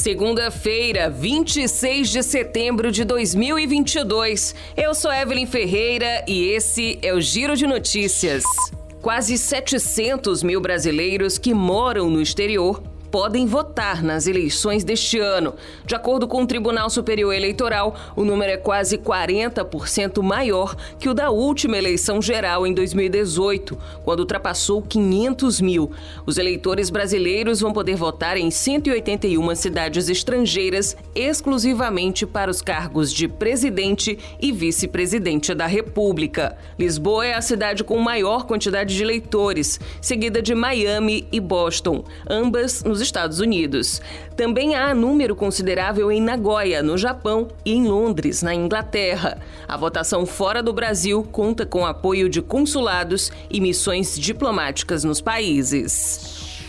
Segunda-feira, 26 de setembro de 2022. Eu sou Evelyn Ferreira e esse é o Giro de Notícias. Quase 700 mil brasileiros que moram no exterior podem votar nas eleições deste ano. De acordo com o Tribunal Superior Eleitoral, o número é quase 40% maior que o da última eleição geral em 2018, quando ultrapassou 500 mil. Os eleitores brasileiros vão poder votar em 181 cidades estrangeiras exclusivamente para os cargos de presidente e vice-presidente da República. Lisboa é a cidade com maior quantidade de eleitores, seguida de Miami e Boston, ambas nos Estados Unidos. Também há número considerável em Nagoya, no Japão, e em Londres, na Inglaterra. A votação fora do Brasil conta com apoio de consulados e missões diplomáticas nos países.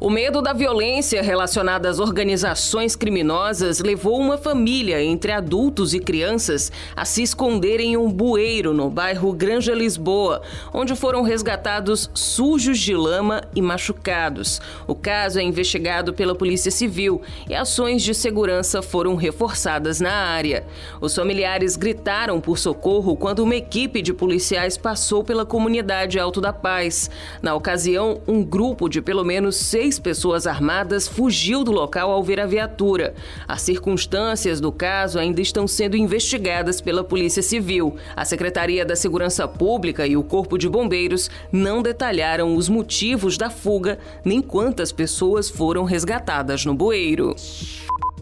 O medo da violência relacionada às organizações criminosas levou uma família, entre adultos e crianças, a se esconder em um bueiro no bairro Granja Lisboa, onde foram resgatados sujos de lama e machucados. O caso é investigado pela Polícia Civil e ações de segurança foram reforçadas na área. Os familiares gritaram por socorro quando uma equipe de policiais passou pela comunidade Alto da Paz. Na ocasião, um grupo de pelo menos seis seis pessoas armadas fugiu do local ao ver a viatura. As circunstâncias do caso ainda estão sendo investigadas pela Polícia Civil. A Secretaria da Segurança Pública e o Corpo de Bombeiros não detalharam os motivos da fuga nem quantas pessoas foram resgatadas no bueiro.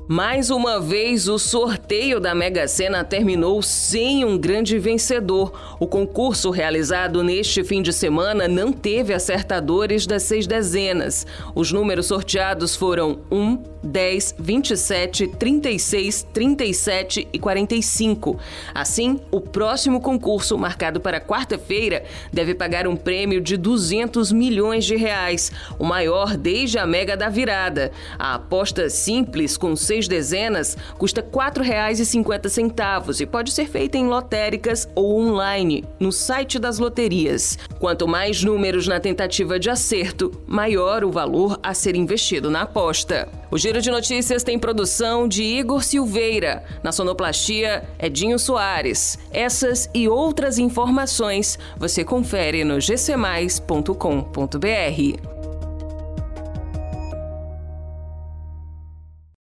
Mais uma vez, o sorteio da Mega Sena terminou sem um grande vencedor. O concurso realizado neste fim de semana não teve acertadores das seis dezenas. Os números sorteados foram 1, 10, 27, 36, 37 e 45. Assim, o próximo concurso, marcado para quarta-feira, deve pagar um prêmio de 200 milhões de reais, o maior desde a Mega da Virada. A aposta simples com seis seis dezenas custa R$ 4,50 e pode ser feita em lotéricas ou online, no site das loterias. Quanto mais números na tentativa de acerto, maior o valor a ser investido na aposta. O Giro de Notícias tem produção de Igor Silveira. Na sonoplastia, Edinho Soares. Essas e outras informações você confere no gcmais.com.br.